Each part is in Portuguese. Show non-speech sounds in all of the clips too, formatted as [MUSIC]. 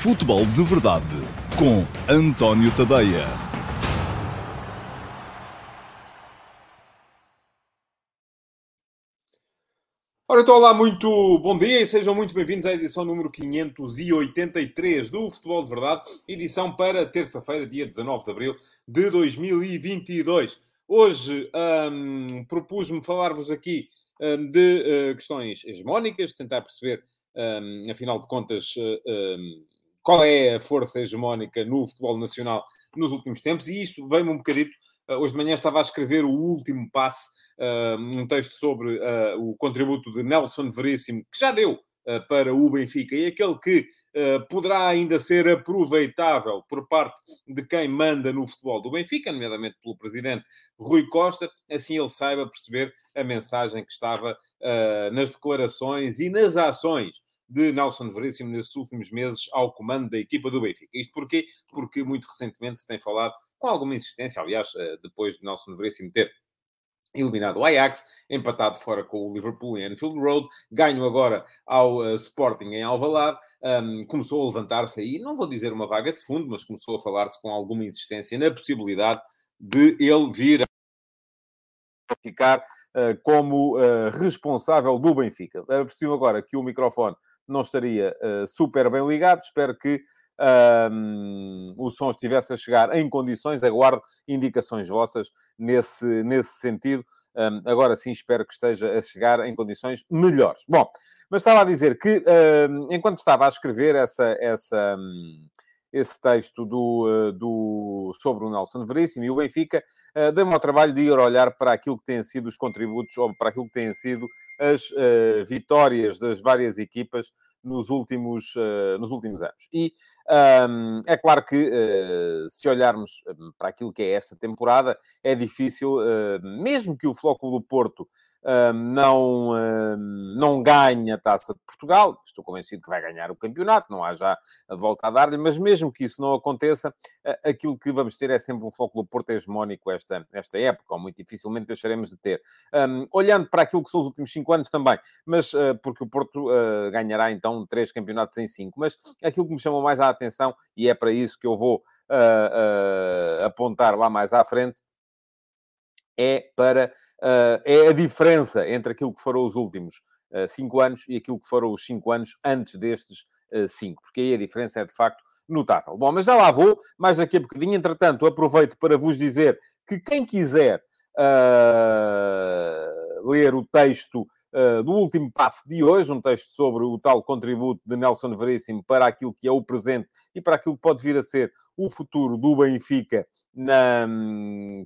Futebol de Verdade com António Tadeia. Ora, então, olá, muito bom dia e sejam muito bem-vindos à edição número 583 do Futebol de Verdade, edição para terça-feira, dia 19 de abril de 2022. Hoje hum, propus-me falar-vos aqui hum, de uh, questões hegemónicas, tentar perceber, hum, afinal de contas, uh, qual é a força hegemónica no futebol nacional nos últimos tempos, e isto veio-me um bocadito. Uh, hoje de manhã estava a escrever o último passe um texto sobre uh, o contributo de Nelson Veríssimo, que já deu para o Benfica, e aquele que poderá ainda ser aproveitável por parte de quem manda no futebol do Benfica, nomeadamente pelo presidente Rui Costa, assim ele saiba perceber a mensagem que estava nas declarações e nas ações de Nelson Veríssimo nesses últimos meses ao comando da equipa do Benfica. Isto porquê? Porque muito recentemente se tem falado com alguma insistência, aliás, depois de Nelson Veríssimo ter eliminado o Ajax, empatado fora com o Liverpool em Anfield Road, ganho agora ao uh, Sporting em Alvalade, um, começou a levantar-se aí, não vou dizer uma vaga de fundo, mas começou a falar-se com alguma insistência na possibilidade de ele vir a ficar uh, como uh, responsável do Benfica. Preciso agora que o microfone não estaria super bem ligado, espero que um, o som estivesse a chegar em condições, aguardo indicações vossas nesse, nesse sentido. Um, agora sim, espero que esteja a chegar em condições melhores. Bom, mas estava a dizer que, enquanto estava a escrever essa, essa, esse texto do, do, sobre o Nelson Veríssimo e o Benfica, uh, dei-me ao trabalho de ir olhar para aquilo que têm sido os contributos, ou para aquilo que têm sido as uh, vitórias das várias equipas nos últimos, uh, nos últimos anos. E um, é claro que, se olharmos para aquilo que é esta temporada, é difícil, mesmo que o Flóculo do Porto não, não ganhe a Taça de Portugal, estou convencido que vai ganhar o campeonato, não há já a volta a dar-lhe, mas mesmo que isso não aconteça, aquilo que vamos ter é sempre um do Porto hegemónico esta, esta época, ou muito dificilmente deixaremos de ter. Olhando para aquilo que são os últimos cinco anos também, mas uh, porque o Porto uh, ganhará então três campeonatos em cinco, mas aquilo que me chamou mais a atenção, e é para isso que eu vou uh, apontar lá mais à frente, é para uh, é a diferença entre aquilo que foram os últimos uh, cinco anos e aquilo que foram os cinco anos antes destes uh, cinco, porque aí a diferença é de facto notável. Bom, mas já lá vou, mais daqui a bocadinho. Entretanto, aproveito para vos dizer que quem quiser ler o texto Uh, do último passo de hoje, um texto sobre o tal contributo de Nelson Veríssimo para aquilo que é o presente e para aquilo que pode vir a ser o futuro do Benfica, na...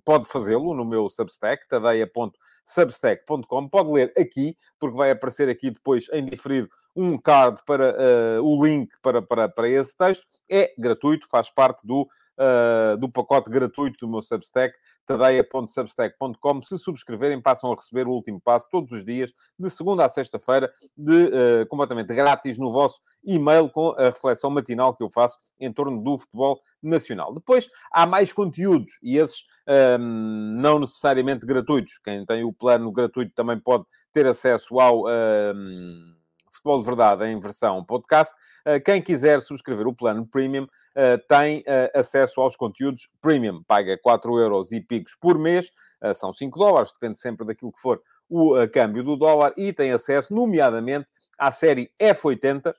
pode fazê-lo no meu Substack, tadeia.substack.com. Pode ler aqui, porque vai aparecer aqui depois em diferido um card para uh, o link para, para, para esse texto. É gratuito, faz parte do uh, do pacote gratuito do meu Substack, tadeia.substack.com. Se subscreverem, passam a receber o último passo todos os dias, de segunda a sexta-feira, de uh, completamente grátis no vosso e-mail com a reflexão matinal que eu faço em torno do futebol nacional. Depois há mais conteúdos e esses um, não necessariamente gratuitos. Quem tem o plano gratuito também pode ter acesso ao. Um, Futebol de Verdade em versão podcast. Eh, quem quiser subscrever o plano Premium eh, tem eh, acesso aos conteúdos Premium. Paga 4 euros e picos por mês, são 5 dólares, depende sempre daquilo que for o câmbio do dólar, e tem acesso, nomeadamente, à série F80,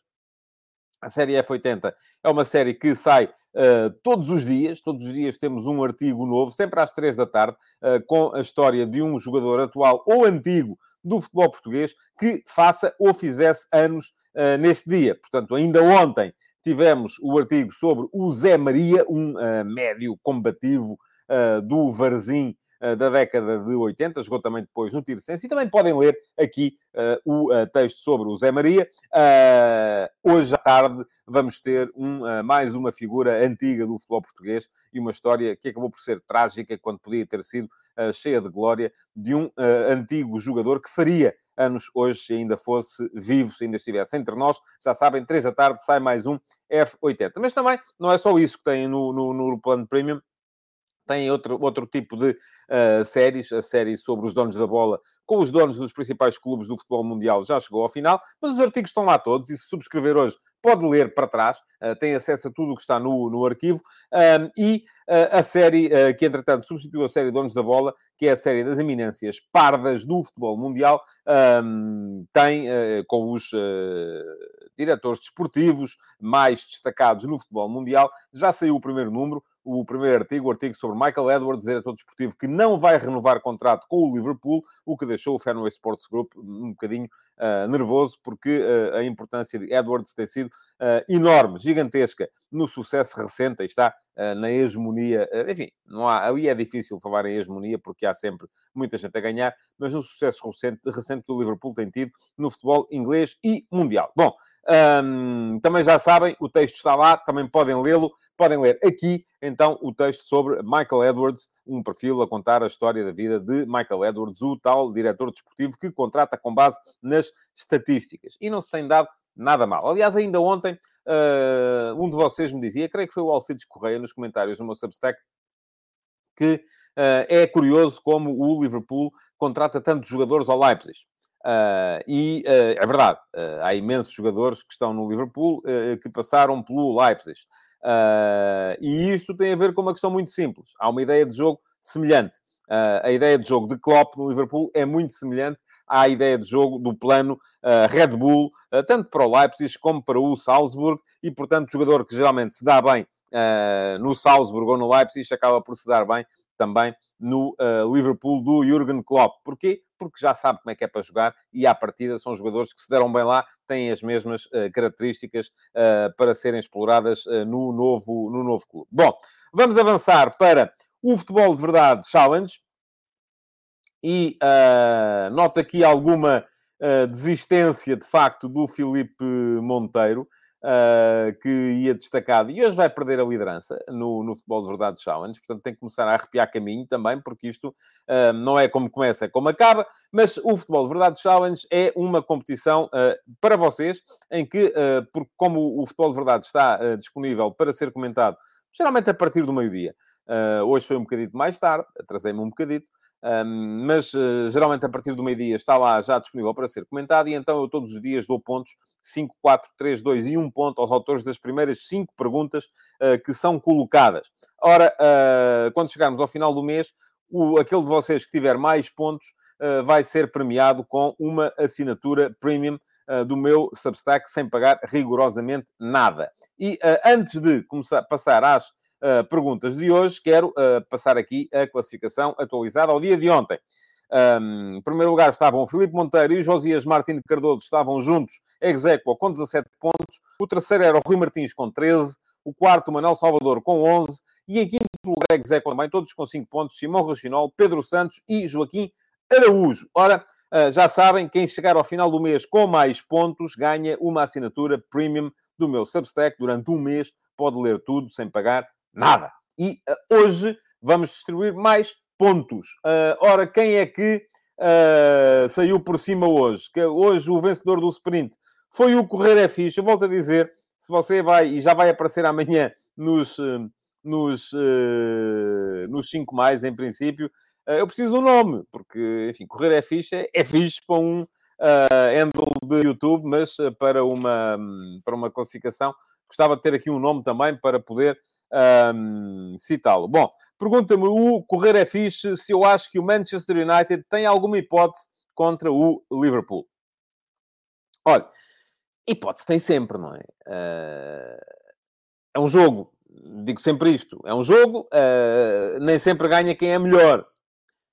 a série F80 é uma série que sai uh, todos os dias, todos os dias temos um artigo novo, sempre às três da tarde, uh, com a história de um jogador atual ou antigo do futebol português que faça ou fizesse anos uh, neste dia. Portanto, ainda ontem tivemos o artigo sobre o Zé Maria, um médio combativo do Varzim da década de 80, jogou também depois no Tirsense, e também podem ler aqui uh, o uh, texto sobre o Zé Maria. Hoje à tarde vamos ter um, mais uma figura antiga do futebol português e uma história que acabou por ser trágica quando podia ter sido cheia de glória de um antigo jogador que faria anos hoje, se ainda fosse vivo, se ainda estivesse entre nós. Já sabem, três da tarde sai mais um F80. Mas também não é só isso que tem no, no, no plano premium tem outro, outro tipo de uh, séries, a série sobre os donos da bola, com os donos dos principais clubes do futebol mundial, já chegou ao final, mas os artigos estão lá todos, e se subscrever hoje, pode ler para trás, uh, tem acesso a tudo o que está no, no arquivo, um, e uh, a série que, entretanto, substituiu a série Donos da Bola, que é a série das eminências pardas do futebol mundial, um, tem, com os diretores desportivos mais destacados no futebol mundial, já saiu o primeiro número, o primeiro artigo, o artigo sobre Michael Edwards, diretor desportivo, que não vai renovar contrato com o Liverpool, o que deixou o Fenway Sports Group um bocadinho uh, nervoso, porque uh, a importância de Edwards tem sido uh, enorme, gigantesca, no sucesso recente, aí está, na hegemonia, enfim, não há, aí é difícil falar em hegemonia, porque há sempre muita gente a ganhar, mas no sucesso recente, recente que o Liverpool tem tido no futebol inglês e mundial. Bom, também já sabem, o texto está lá, também podem lê-lo. Podem ler aqui, então, o texto sobre Michael Edwards, um perfil a contar a história da vida de Michael Edwards, o tal diretor desportivo que contrata com base nas estatísticas. E não se tem dado nada mal. Aliás, ainda ontem, uh, um de vocês me dizia, creio que foi o Alcides Correia, nos comentários no meu Substack, que uh, é curioso como o Liverpool contrata tantos jogadores ao Leipzig. Uh, e é verdade, há imensos jogadores que estão no Liverpool que passaram pelo Leipzig. e isto tem a ver com uma questão muito simples. Há uma ideia de jogo semelhante. a ideia de jogo de Klopp no Liverpool é muito semelhante à ideia de jogo do plano Red Bull, tanto para o Leipzig como para o Salzburg, e portanto, jogador que geralmente se dá bem no Salzburg ou no Leipzig acaba por se dar bem também no Liverpool do Jurgen Klopp. Porquê? porque já sabe como é que é para jogar e, à partida, são jogadores que se deram bem lá, têm as mesmas uh, características uh, para serem exploradas uh, no, novo, no novo clube. Bom, vamos avançar para o Futebol de Verdade Challenge. E uh, nota aqui alguma desistência, de facto, do Filipe Monteiro uh, que ia destacado. E hoje vai perder a liderança no, no Futebol de Verdade Challenge, portanto tem que começar a arrepiar caminho também, porque isto uh, não é como começa, é como acaba, mas o Futebol de Verdade Challenge é uma competição uh, para vocês, em que, como o Futebol de Verdade está disponível para ser comentado, geralmente a partir do meio-dia, hoje foi um bocadito mais tarde, atrasei-me um bocadito, um, mas uh, geralmente a partir do meio-dia está lá já disponível para ser comentado, e então eu todos os dias dou pontos 5, 4, 3, 2 e 1 ponto aos autores das primeiras 5 perguntas uh, que são colocadas. Ora, uh, quando chegarmos ao final do mês, o, aquele de vocês que tiver mais pontos vai ser premiado com uma assinatura premium do meu Substack sem pagar rigorosamente nada. E antes de começar, passar às uh, perguntas de hoje, quero uh, passar aqui a classificação atualizada ao dia de ontem. Um, em primeiro lugar estavam o Filipe Monteiro e o Josias Martins de Cardoso, estavam juntos, ex com 17 pontos. O terceiro era o Rui Martins com 13. O quarto, o Manuel Salvador com 11. E em quinto lugar, ex também, todos com 5 pontos. Simão Rochinol, Pedro Santos e Joaquim Araújo. Ora, uh, já sabem, quem chegar ao final do mês com mais pontos ganha uma assinatura premium do meu Substack durante um mês. Pode ler tudo sem pagar Nada. E uh, hoje vamos distribuir mais pontos. Uh, ora, quem é que uh, saiu por cima hoje? Que hoje o vencedor do sprint foi o Correr é Fixe. Eu volto a dizer, se você vai, e já vai aparecer amanhã nos, nos, nos 5 mais, em princípio, eu preciso do nome, porque, enfim, Correr é Fixe é, é fixe para um uh, handle de YouTube, mas para uma, para uma classificação, gostava de ter aqui um nome também para poder um, citá-lo. Bom, pergunta-me o Correr é fixe se eu acho que o Manchester United tem alguma hipótese contra o Liverpool. Olha, hipótese tem sempre, não é? Uh, é um jogo, digo sempre isto, é um jogo, uh, nem sempre ganha quem é melhor.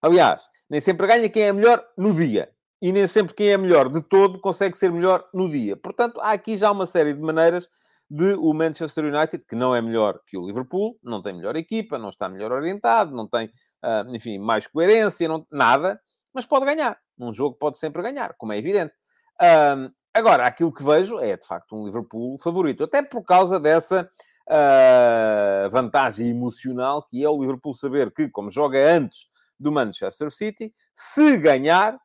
Aliás, nem sempre ganha quem é melhor no dia. E nem sempre quem é melhor de todo consegue ser melhor no dia. Portanto, há aqui já uma série de maneiras de o Manchester United, que não é melhor que o Liverpool, não tem melhor equipa, não está melhor orientado, não tem, uh, enfim, mais coerência, não, nada, mas pode ganhar. Num jogo pode sempre ganhar, como é evidente. Uh, agora, aquilo que vejo é, de facto, um Liverpool favorito, até por causa dessa uh, vantagem emocional que é o Liverpool saber que, como joga antes do Manchester City, se ganhar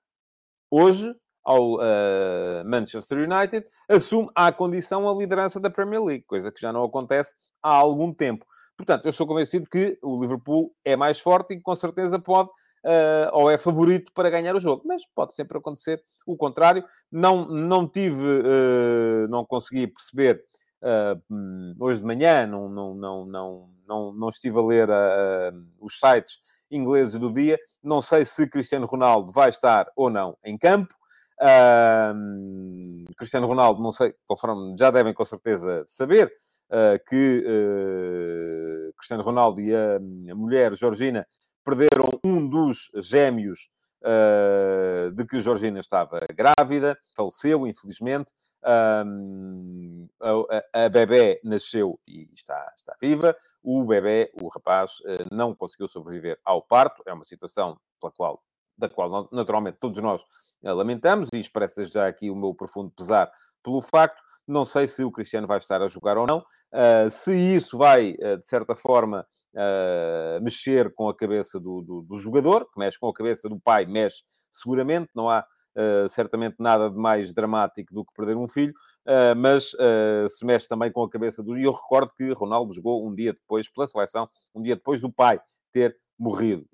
hoje, ao uh, Manchester United, assume à condição a liderança da Premier League, coisa que já não acontece há algum tempo. Portanto, eu estou convencido que o Liverpool é mais forte e com certeza pode uh, ou é favorito para ganhar o jogo. Mas pode sempre acontecer o contrário. Não, não tive, uh, não consegui perceber hoje de manhã, não, não, não, não, não, não estive a ler os sites ingleses do dia. Não sei se Cristiano Ronaldo vai estar ou não em campo. Uh, Cristiano Ronaldo, não sei, conforme já devem com certeza saber, uh, que uh, Cristiano Ronaldo e a, a, mulher Georgina perderam um dos gêmeos ah, de que Georgina estava grávida, faleceu, infelizmente. a, a, a bebê nasceu e está, está viva. O bebê, o rapaz, não conseguiu sobreviver ao parto. É uma situação pela qual, da qual, naturalmente, todos nós lamentamos e expresso já aqui o meu profundo pesar pelo facto. Não sei se o Cristiano vai estar a jogar ou não. Uh, se isso vai, uh, de certa forma, uh, mexer com a cabeça do, do, do, jogador, que mexe com a cabeça do pai, mexe seguramente. Não há certamente nada de mais dramático do que perder um filho, mas se mexe também com a cabeça do. E eu recordo que Ronaldo jogou um dia depois, pela seleção, um dia depois do pai ter morrido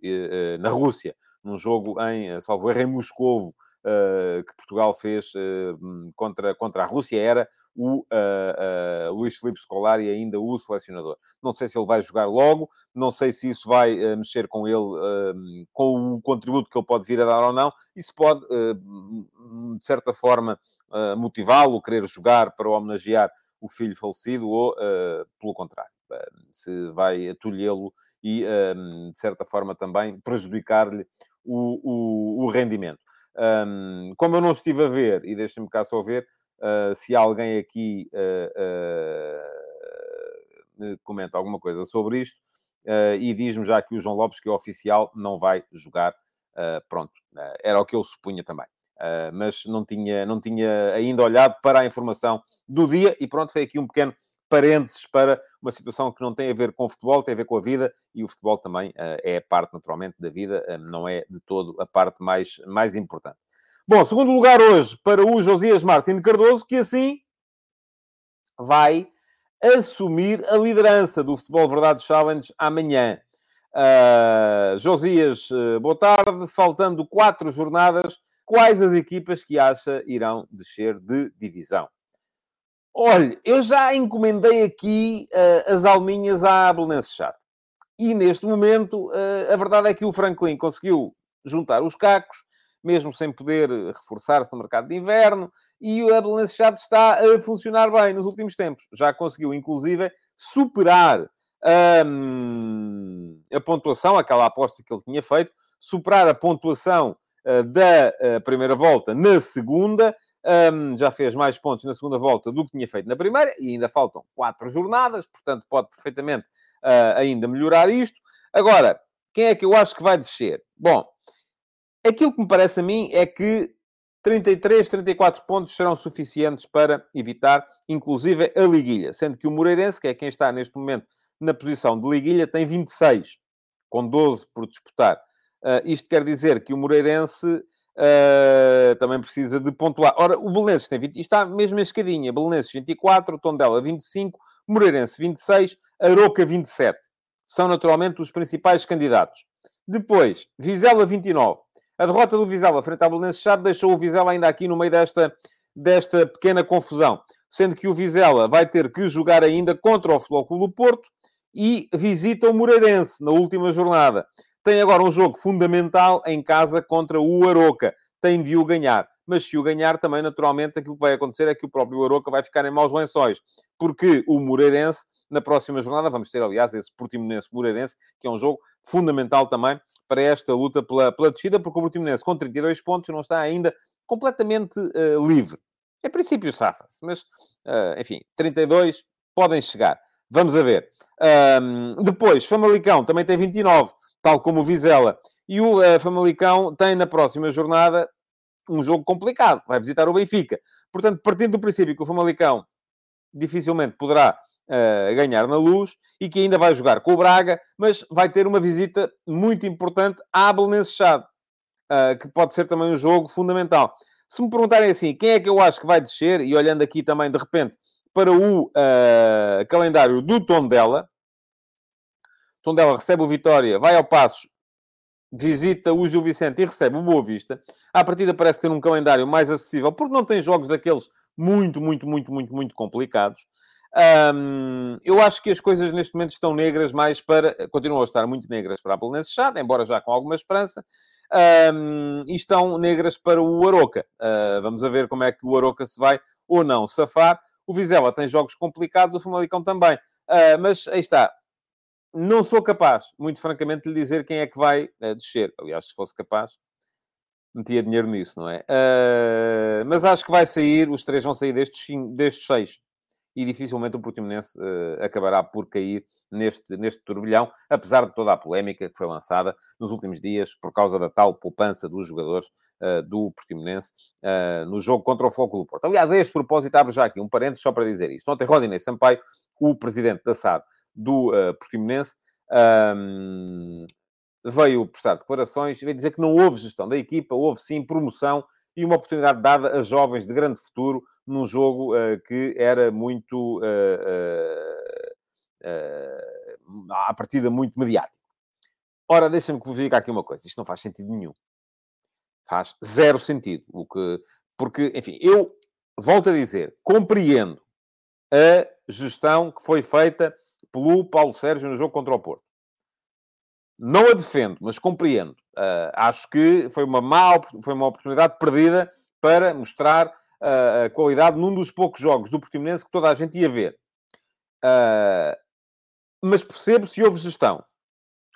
na Rússia, num jogo em, salvo erro, em Moscovo. Uh, que Portugal fez uh, contra, contra a Rússia era o uh, Luís Filipe Scolari ainda o selecionador. Não sei se ele vai jogar logo, não sei se isso vai mexer com ele, com o contributo que ele pode vir a dar ou não. Isso pode, de certa forma, motivá-lo, querer jogar para homenagear o filho falecido ou, pelo contrário, se vai atulhê-lo e, de certa forma, também prejudicar-lhe o, o, o rendimento. Um, como eu não estive a ver, e deixem-me cá só ver uh, se alguém aqui uh, uh, comenta alguma coisa sobre isto, e diz-me já que o João Lopes, que é oficial, não vai jogar. pronto, era o que eu supunha também. mas não tinha, não tinha ainda olhado para a informação do dia, e pronto, foi aqui um pequeno parênteses para uma situação que não tem a ver com o futebol, tem a ver com a vida, e o futebol também uh, é parte, naturalmente, da vida, uh, não é de todo a parte mais, mais importante. Bom, segundo lugar hoje para o Josias Martins Cardoso, que assim vai assumir a liderança do Futebol Verdade Challenge amanhã. Uh, Josias, boa tarde. Faltando quatro jornadas, quais as equipas que acha irão descer de divisão? Olha, eu já encomendei aqui uh, as alminhas à Belenenses Char. E neste momento, uh, a verdade é que o Franklin conseguiu juntar os cacos, mesmo sem poder reforçar-se no mercado de inverno, e a Belenenses Char está a funcionar bem nos últimos tempos. Já conseguiu, inclusive, superar um, a pontuação, aquela aposta que ele tinha feito, superar a pontuação uh, da primeira volta na segunda, um, já fez mais pontos na segunda volta do que tinha feito na primeira e ainda faltam quatro jornadas, portanto pode perfeitamente uh, ainda melhorar isto. Agora, quem é que eu acho que vai descer? Bom, aquilo que me parece a mim é que 33, 34 pontos serão suficientes para evitar, inclusive, a liguilha, sendo que o Moreirense, que é quem está neste momento na posição de liguilha, tem 26, com 12 por disputar. Uh, isto quer dizer que o Moreirense Uh, também precisa de pontuar. Ora, o Belenenses tem 20, está mesmo a escadinha. Belenenses 24, Tondela 25, Moreirense 26, Aroca 27. São naturalmente os principais candidatos. Depois, Vizela 29. A derrota do Vizela frente ao Belenenses Chade deixou o Vizela ainda aqui no meio desta, desta pequena confusão. Sendo que o Vizela vai ter que jogar ainda contra o Futebol Clube do Porto e visita o Moreirense na última jornada. Tem agora um jogo fundamental em casa contra o Aroca. Tem de o ganhar. Mas se o ganhar, também, naturalmente, aquilo que vai acontecer é que o próprio Aroca vai ficar em maus lençóis. Porque o Moreirense, na próxima jornada, vamos ter, aliás, esse Portimonense-Moreirense, que é um jogo fundamental também para esta luta pela, pela descida, porque o Portimonense, com 32 pontos, não está ainda completamente uh, livre. Em princípio, safa-se. Mas, uh, enfim, 32 podem chegar. Vamos a ver. Um, depois, Famalicão também tem 29 tal como o Vizela. E o uh, Famalicão tem na próxima jornada um jogo complicado. Vai visitar o Benfica. Portanto, partindo do princípio que o Famalicão dificilmente poderá uh, ganhar na luz e que ainda vai jogar com o Braga, mas vai ter uma visita muito importante à Belenenses Chade, uh, que pode ser também um jogo fundamental. Se me perguntarem assim, quem é que eu acho que vai descer, e olhando aqui também, de repente, para o uh, calendário do Tondela, Tondela recebe o Vitória, vai ao Passos, visita o Gil Vicente e recebe o Boa Vista. À partida parece ter um calendário mais acessível, porque não tem jogos daqueles muito, muito, muito, muito, muito complicados. Um, eu acho que as coisas neste momento estão negras mais para... Continuam a estar muito negras para a Belenense Chade, embora já com alguma esperança. Um, e estão negras para o Aroca. Uh, vamos a ver como é que o Aroca se vai ou não safar. O Vizela tem jogos complicados, o Famalicão também. Uh, mas aí está. Não sou capaz, muito francamente, de lhe dizer quem é que vai uh, descer. Aliás, se fosse capaz, metia dinheiro nisso, não é? Uh, mas acho que vai sair, os três vão sair destes, destes seis. E dificilmente o Portimonense uh, acabará por cair neste, neste turbilhão, apesar de toda a polémica que foi lançada nos últimos dias por causa da tal poupança dos jogadores uh, do Portimonense no jogo contra o Floco do Porto. Aliás, a este propósito, abro já aqui um parênteses só para dizer isto. Ontem, Rodinei Sampaio, o presidente da SAD do Portimonense, um, veio prestar declarações veio dizer que não houve gestão da equipa, houve sim promoção e uma oportunidade dada a jovens de grande futuro num jogo uh, que era muito. Uh, uh, à partida, muito mediático. Ora, deixa-me que vos diga aqui uma coisa: isto não faz sentido nenhum. Faz zero sentido. O que... Porque, enfim, eu volto a dizer, compreendo a gestão que foi feita pelo Paulo Sérgio no jogo contra o Porto. Não a defendo, mas compreendo. Uh, acho que foi uma má, foi uma oportunidade perdida para mostrar uh, a qualidade num dos poucos jogos do Portimonense que toda a gente ia ver. Uh, mas percebo se houve gestão.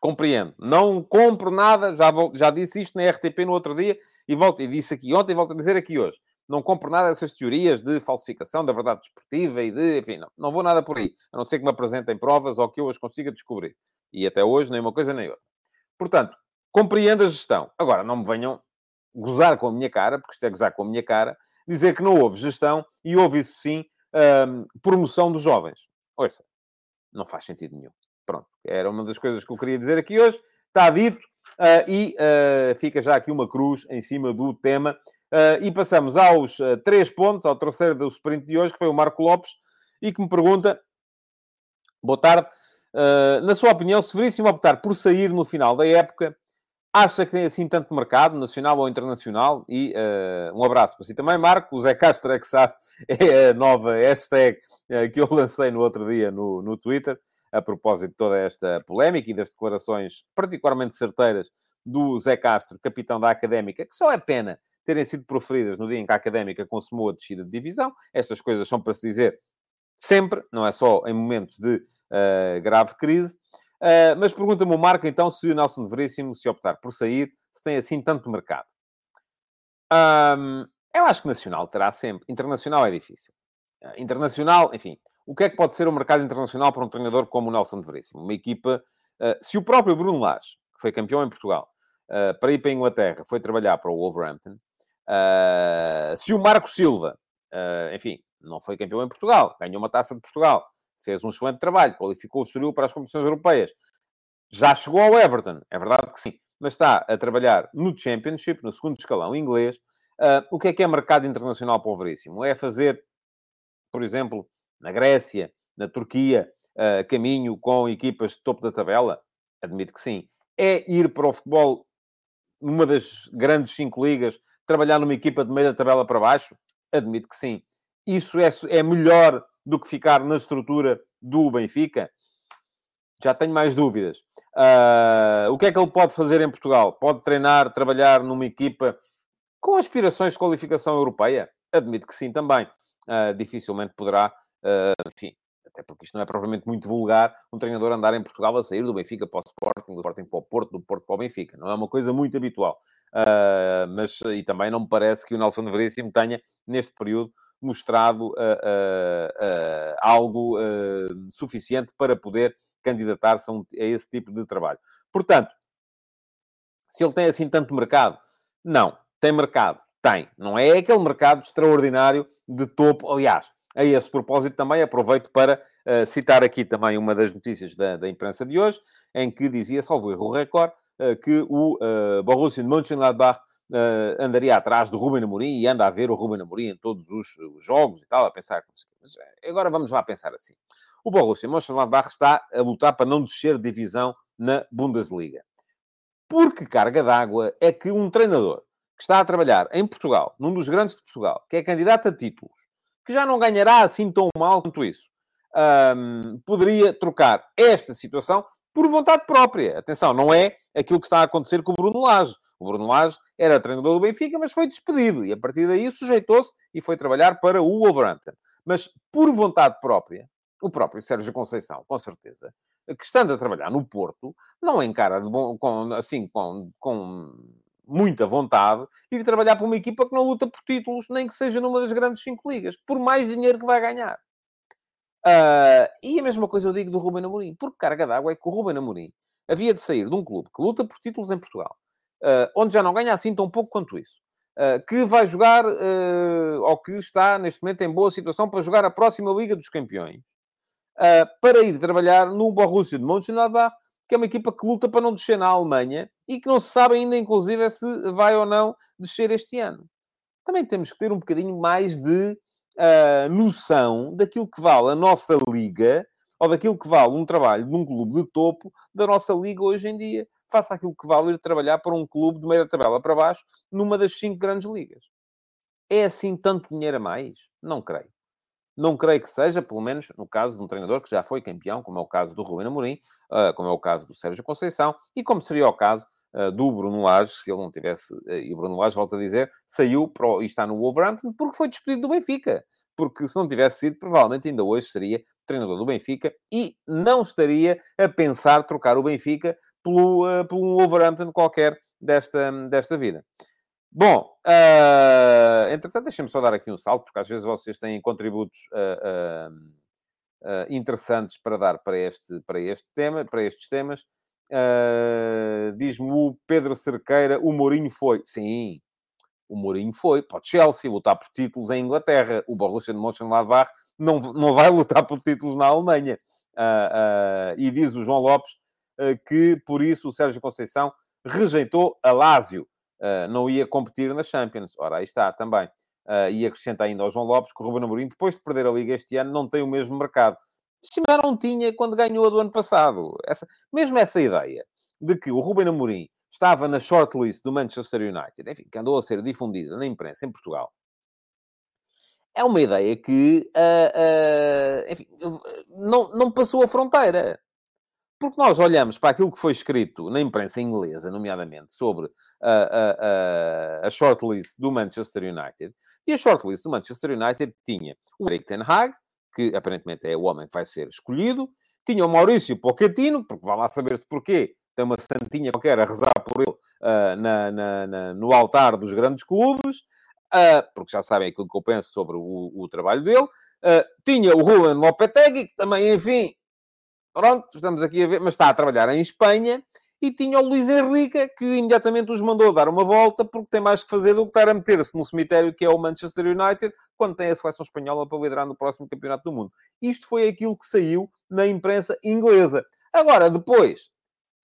Compreendo. Não compro nada, já, já disse isto na RTP no outro dia e volto, e disse aqui ontem e volto a dizer aqui hoje. Não compro nada dessas teorias de falsificação da verdade desportiva e de, enfim, não, não vou nada por aí. A não ser que me apresentem provas ou que eu as consiga descobrir. E até hoje, nem uma coisa nem outra. Portanto, compreendo a gestão. Agora, não me venham gozar com a minha cara, porque isto é gozar com a minha cara, dizer que não houve gestão e houve, isso sim, hum, promoção dos jovens. Ouça, não faz sentido nenhum. Pronto, era uma das coisas que eu queria dizer aqui hoje. Está dito uh, e uh, fica já aqui uma cruz em cima do tema. Uh, e passamos aos três pontos, ao terceiro do sprint de hoje, que foi o Marco Lopes, e que me pergunta... Boa tarde. Uh, na sua opinião, se Veríssimo optar por sair no final da época, acha que tem assim tanto mercado, nacional ou internacional? E uh, um abraço para si também, Marco. O Zé Castro é que sabe, [LAUGHS] é a nova hashtag uh, que eu lancei no outro dia no, no Twitter, a propósito de toda esta polémica e das declarações particularmente certeiras do Zé Castro, capitão da Académica, que só é pena terem sido proferidas no dia em que a Académica consumou a descida de divisão. Estas coisas são para se dizer sempre, não é só em momentos de uh, grave crise. Uh, mas pergunta-me o Marco, então, se o Nelson Veríssimo, se optar por sair, se tem assim tanto mercado. Um, eu acho que nacional terá sempre. Internacional é difícil. Uh, internacional, enfim, o que é que pode ser o mercado internacional para um treinador como o Nelson de Veríssimo? Uma equipa... Uh, se o próprio Bruno Lage, que foi campeão em Portugal, para ir para a Inglaterra, foi trabalhar para o Wolverhampton, se o Marco Silva, enfim, não foi campeão em Portugal, ganhou uma taça de Portugal, fez um excelente trabalho, qualificou o Estoril para as competições europeias. Já chegou ao Everton, é verdade que sim, mas está a trabalhar no Championship, no segundo escalão inglês. O que é que é mercado internacional para o Veríssimo? É fazer, por exemplo, na Grécia, na Turquia, uh, caminho com equipas de topo da tabela? Admito que sim. É ir para o futebol numa das grandes cinco ligas, trabalhar numa equipa de meio da tabela para baixo? Admito que sim. Isso é, é melhor do que ficar na estrutura do Benfica? Já tenho mais dúvidas. Uh, o que é que ele pode fazer em Portugal? Pode treinar, trabalhar numa equipa com aspirações de qualificação europeia? Admito que sim também. Uh, dificilmente poderá, uh, enfim, até porque isto não é propriamente muito vulgar, um treinador andar em Portugal a sair do Benfica para o Sporting, do Sporting para o Porto, do Porto para o Benfica. Não é uma coisa muito habitual. Uh, mas, e também não me parece que o Nelson Veríssimo tenha, neste período, mostrado uh, uh, algo suficiente para poder candidatar-se a, um, a esse tipo de trabalho. Portanto, se ele tem assim tanto mercado, não. Tem mercado? Tem. Não é aquele mercado extraordinário de topo. Aliás, a esse propósito também aproveito para uh, citar aqui também uma das notícias da, da imprensa de hoje, em que dizia, salvo erro o recorde, uh, que o uh, Borussia de Mönchengladbach uh, andaria atrás do Ruben Amorim e anda a ver o Ruben Amorim em todos os, os jogos e tal, a pensar... Mas agora vamos lá pensar assim. O Borussia Mönchengladbach está a lutar para não descer de divisão na Bundesliga. Por que carga d'água é que um treinador que está a trabalhar em Portugal, num dos grandes de Portugal, que é candidato a títulos, que já não ganhará assim tão mal quanto isso, um, poderia trocar esta situação por vontade própria. Atenção, não é aquilo que está a acontecer com o Bruno Lage. O Bruno Lage era treinador do Benfica, mas foi despedido. E a partir daí sujeitou-se e foi trabalhar para o Wolverhampton. Mas por vontade própria, o próprio Sérgio Conceição, com certeza, que estando a trabalhar no Porto, não encara bom, com, assim, com, com muita vontade ir trabalhar para uma equipa que não luta por títulos, nem que seja numa das grandes cinco ligas, por mais dinheiro que vai ganhar. Uh, e a mesma coisa eu digo do Ruben Amorim. Porque carga d'água é que o Ruben Amorim havia de sair de um clube que luta por títulos em Portugal, uh, onde já não ganha assim tão pouco quanto isso, uh, que vai jogar, ou que está neste momento em boa situação para jogar a próxima Liga dos Campeões, para ir trabalhar no Borussia de Mönchengladbach, que é uma equipa que luta para não descer na Alemanha e que não se sabe ainda, inclusive, se vai ou não descer este ano. Também temos que ter um bocadinho mais de uh, noção daquilo que vale a nossa liga ou daquilo que vale um trabalho de um clube de topo da nossa liga hoje em dia, face àquilo que vale ir trabalhar para um clube de meia tabela para baixo numa das cinco grandes ligas. É assim tanto dinheiro a mais? Não creio. Não creio que seja, pelo menos no caso de um treinador que já foi campeão, como é o caso do Rubén Amorim, uh, como é o caso do Sérgio Conceição, e como seria o caso uh, do Bruno Lage, se ele não tivesse, uh, e o Bruno Lage, volta a dizer, saiu pro, e está no Wolverhampton porque foi despedido do Benfica. Porque se não tivesse sido, provavelmente ainda hoje seria treinador do Benfica e não estaria a pensar trocar o Benfica pelo, por um Wolverhampton qualquer desta, desta vida. Bom, uh, entretanto, deixem-me só dar aqui um salto, porque às vezes vocês têm contributos uh, uh, interessantes para dar para este, para este tema, para estes temas. Diz-me o Pedro Cerqueira, o Mourinho foi. Sim, o Mourinho foi para o Chelsea lutar por títulos em Inglaterra. O Borussia de Mönchengladbach não, não vai lutar por títulos na Alemanha. e diz o João Lopes que, por isso, o Sérgio Conceição rejeitou a Lásio uh, não ia competir na Champions. Ora, aí está também. Uh, e acrescenta ainda ao João Lopes que o Ruben Amorim, depois de perder a Liga este ano, não tem o mesmo mercado. Já não tinha quando ganhou a do ano passado. Essa, mesmo essa ideia de que o Ruben Amorim estava na shortlist do Manchester United, enfim, que andou a ser difundida na imprensa em Portugal, é uma ideia que uh, uh, enfim, não, não passou a fronteira. Porque nós olhamos para aquilo que foi escrito na imprensa inglesa, nomeadamente, sobre a, a, a, shortlist do Manchester United, e a shortlist do Manchester United tinha o Eric Ten Hag, que aparentemente é o homem que vai ser escolhido, tinha o Maurício Pochettino, porque vai lá saber-se porquê, tem uma santinha qualquer a rezar por ele uh, na, na, na, no altar dos grandes clubes, uh, porque já sabem aquilo que eu penso sobre o, o trabalho dele. Uh, tinha o Juan Lopetegui, que também, enfim, Pronto, estamos aqui a ver, mas está a trabalhar em Espanha e tinha o Luís Henrique que imediatamente os mandou dar uma volta porque tem mais que fazer do que estar a meter-se no cemitério que é o Manchester United quando tem a seleção espanhola para liderar no próximo campeonato do mundo. Isto foi aquilo que saiu na imprensa inglesa. Agora, depois,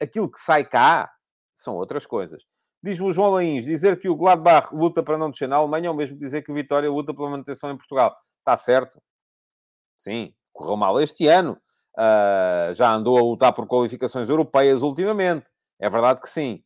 aquilo que sai cá são outras coisas. Diz o João Lains, dizer que o Gladbach luta para não descer na Alemanha é mesmo que dizer que o Vitória luta pela manutenção em Portugal. Está certo? Sim, correu mal este ano Uh, já andou a lutar por qualificações europeias ultimamente. É verdade que sim.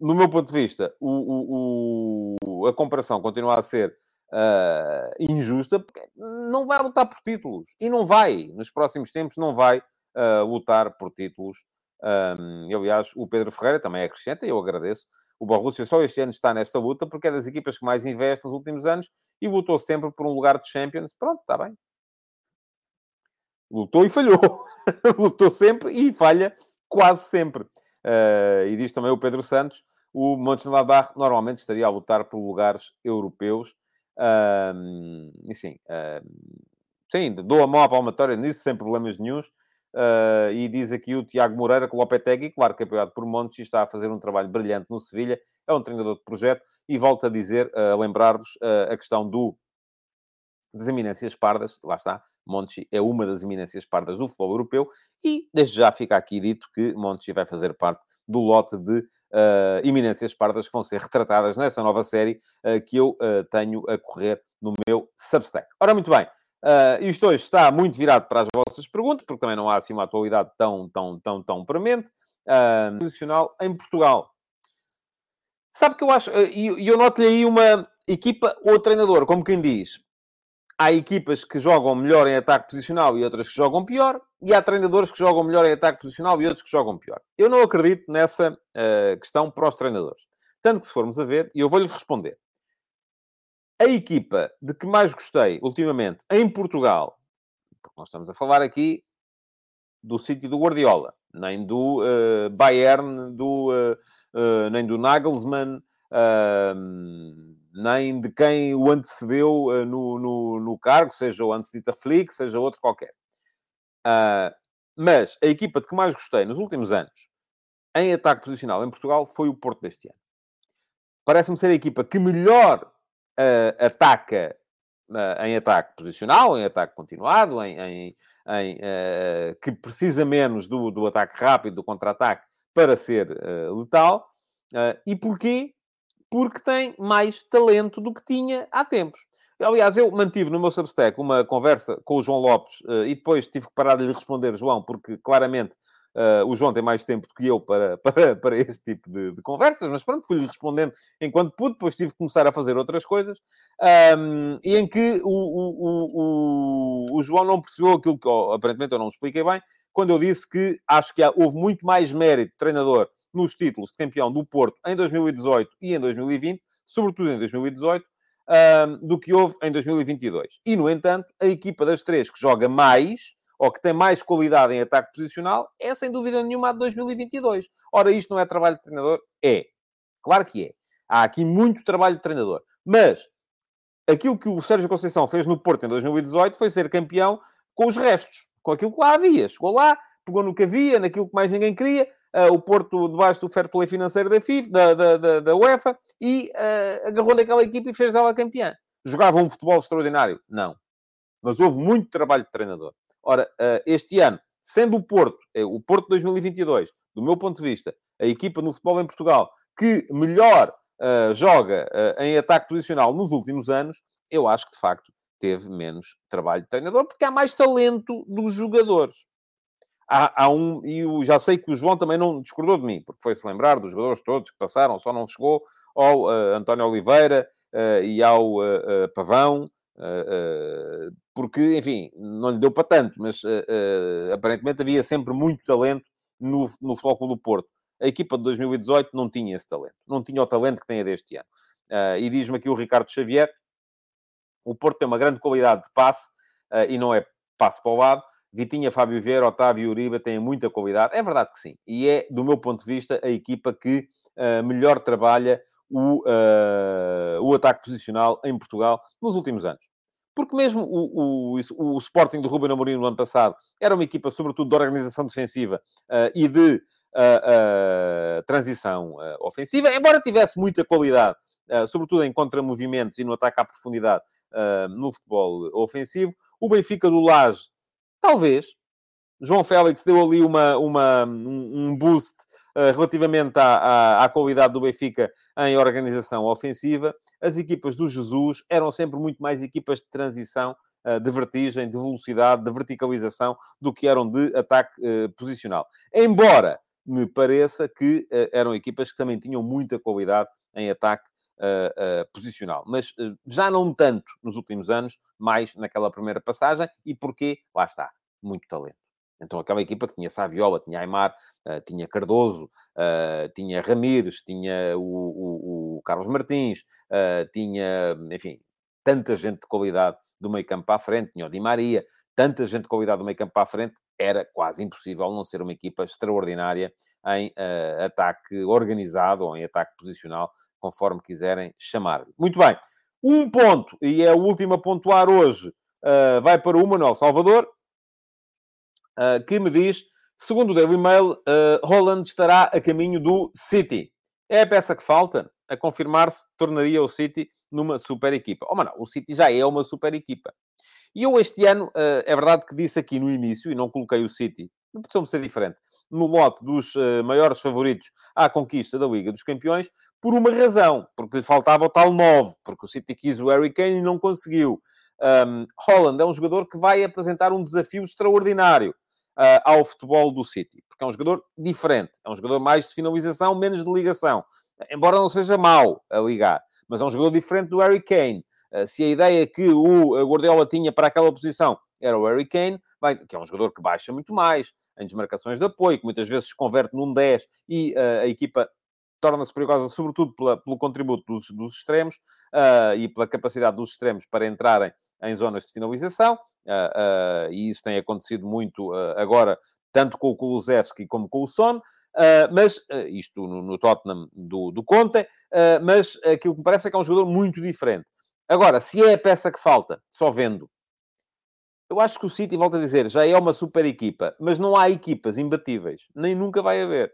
No meu ponto de vista, o, o, o, a comparação continua a ser uh, injusta, porque não vai lutar por títulos. E não vai, nos próximos tempos, não vai uh, lutar por títulos. Um, aliás, o Pedro Ferreira também acrescenta, e eu agradeço. O Borussia só este ano está nesta luta, porque é das equipas que mais investe nos últimos anos e lutou sempre por um lugar de Champions. Pronto, está bem. Lutou e falhou. [LAUGHS] Lutou sempre e falha quase sempre. Uh, e diz também o Pedro Santos, o Mönchengladbach normalmente estaria a lutar por lugares europeus. Uh, e sim, uh, sim, dou a mão à palmatória nisso, sem problemas nenhums. Uh, e diz aqui o Tiago Moreira que o Lopetegui, claro que apoiado por Montes, está a fazer um trabalho brilhante no Sevilha, é um treinador de projeto, e volta a dizer, a lembrar-vos a questão do das eminências pardas, lá está, Monchi é uma das eminências pardas do futebol europeu e desde já fica aqui dito que Monchi vai fazer parte do lote de uh, eminências pardas que vão ser retratadas nesta nova série uh, que eu uh, tenho a correr no meu Substack. Ora, muito bem. Uh, isto hoje está muito virado para as vossas perguntas, porque também não há assim uma atualidade tão, tão, tão, tão premente. Uh, posicional em Portugal. Sabe que eu acho, e eu noto-lhe aí uma equipa ou treinador, como quem diz. Há equipas que jogam melhor em ataque posicional e outras que jogam pior, e há treinadores que jogam melhor em ataque posicional e outros que jogam pior. Eu não acredito nessa uh, questão para os treinadores. Tanto que se formos a ver, e eu vou-lhe responder. A equipa de que mais gostei ultimamente em Portugal, porque nós estamos a falar aqui do sítio do Guardiola, nem do uh, Bayern, do, uh, nem do Nagelsmann, nem de quem o antecedeu no, no, no, cargo, seja o Hans-Dieter Flick, seja outro qualquer. mas a equipa de que mais gostei nos últimos anos em ataque posicional em Portugal foi o Porto deste ano. Parece-me ser a equipa que melhor ataca em ataque posicional, em ataque continuado, em, em, em uh, que precisa menos do, do ataque rápido, do contra-ataque, para ser uh, letal. Uh, e porquê? Porque tem mais talento do que tinha há tempos. Aliás, eu mantive no meu Substack uma conversa com o João Lopes e depois tive que parar de lhe responder, João, porque claramente Uh, o João tem mais tempo do que eu para, [LAUGHS] para, para este tipo de, de conversas, mas pronto, fui-lhe respondendo enquanto pude, depois tive que começar a fazer outras coisas, um, e em que o, o, o, o, João não percebeu aquilo que, oh, aparentemente, eu não expliquei bem, quando eu disse que acho que houve muito mais mérito treinador nos títulos de campeão do Porto em 2018 e em 2020, sobretudo em 2018, um, do que houve em 2022. E, no entanto, a equipa das três que joga mais ou que tem mais qualidade em ataque posicional, é sem dúvida nenhuma a de 2022. Ora, isto não é trabalho de treinador? É. Claro que é. Há aqui muito trabalho de treinador. Mas aquilo que o Sérgio Conceição fez no Porto em 2018 foi ser campeão com os restos, com aquilo que lá havia. Chegou lá, pegou no que havia, naquilo que mais ninguém queria, uh, o Porto debaixo do fair play financeiro da, FIFA, da, da, da, da UEFA, e uh, agarrou naquela equipe e fez dela campeã. Jogava um futebol extraordinário? Não. Mas houve muito trabalho de treinador. Ora, eh, este ano, sendo o Porto, o Porto 2022, do meu ponto de vista, a equipa no futebol em Portugal que melhor uh, joga uh, em ataque posicional nos últimos anos, eu acho que de facto teve menos trabalho de treinador, porque há mais talento dos jogadores. Há, há um, e eu já sei que o João também não discordou de mim, porque foi-se lembrar dos jogadores todos que passaram, só não chegou ao uh, António Oliveira e ao Pavão, Uh, uh, porque, enfim, não lhe deu para tanto, mas uh, aparentemente havia sempre muito talento no, no Futebol do Porto. A equipa de 2018 não tinha esse talento, não tinha o talento que tem a deste ano. e diz-me aqui o Ricardo Xavier, o Porto tem uma grande qualidade de passe e não é passe para o lado. Vitinha, Fábio Vieira, Otávio e Uribe têm muita qualidade. É verdade que sim. E é, do meu ponto de vista, a equipa que melhor trabalha o, uh, o ataque posicional em Portugal nos últimos anos. Porque mesmo o, o, o Sporting do Ruben Amorim no ano passado era uma equipa, sobretudo, de organização defensiva uh, e de uh, transição ofensiva, embora tivesse muita qualidade, sobretudo em contramovimentos e no ataque à profundidade no futebol ofensivo. O Benfica do Laje, talvez, João Félix deu ali uma, uma, um boost uh, relativamente à, à, à, qualidade do Benfica em organização ofensiva. As equipas do Jesus eram sempre muito mais equipas de transição, uh, de vertigem, de velocidade, de verticalização, do que eram de ataque uh, posicional. Embora me pareça que eram equipas que também tinham muita qualidade em ataque Uh, uh, posicional. Mas uh, já não tanto nos últimos anos, mais naquela primeira passagem. E porquê? Lá está. Muito talento. Então, aquela equipa que tinha Saviola, tinha Aymar, uh, tinha Cardoso, uh, tinha Ramires, tinha o, o, o Carlos Martins, uh, tinha, enfim, tanta gente de qualidade do meio campo à frente, tinha o Di Maria, tanta gente de qualidade do meio campo à frente, era quase impossível não ser uma equipa extraordinária em ataque organizado ou em ataque posicional, conforme quiserem chamar-lhe. Muito bem. Um ponto, e é o último a pontuar hoje, vai para o Manuel Salvador, uh, que me diz, segundo o Daily Mail, uh, Holland estará a caminho do City. É a peça que falta? A confirmar-se, tornaria o City numa super equipa. Oh, mano, o City já é uma super equipa. E eu este ano, uh, é verdade que disse aqui no início, e não coloquei o City, não precisa ser diferente, no lote dos uh, maiores favoritos à conquista da Liga dos Campeões, por uma razão, porque lhe faltava o tal 9, porque o City quis o Harry Kane e não conseguiu. Um, Holland é um jogador que vai apresentar um desafio extraordinário uh, ao futebol do City, porque é um jogador diferente, é um jogador mais de finalização, menos de ligação. embora não seja mau a ligar, mas é um jogador diferente do Harry Kane. Se a ideia que o Guardiola tinha para aquela posição era o Harry Kane, que é um jogador que baixa muito mais, em desmarcações de apoio, que muitas vezes se converte num 10 e uh, a equipa torna-se perigosa, sobretudo pela, pelo contributo dos, dos extremos uh, e pela capacidade dos extremos para entrarem em zonas de finalização, uh, e isso tem acontecido muito agora, tanto com o Kulusevski como com o Son. Uh, mas uh, isto no, no, Tottenham do, do Conte, uh, mas aquilo que me parece é que é um jogador muito diferente. Agora, se é a peça que falta, só vendo, eu acho que o City, volto a dizer, já é uma super equipa, mas não há equipas imbatíveis, nem nunca vai haver.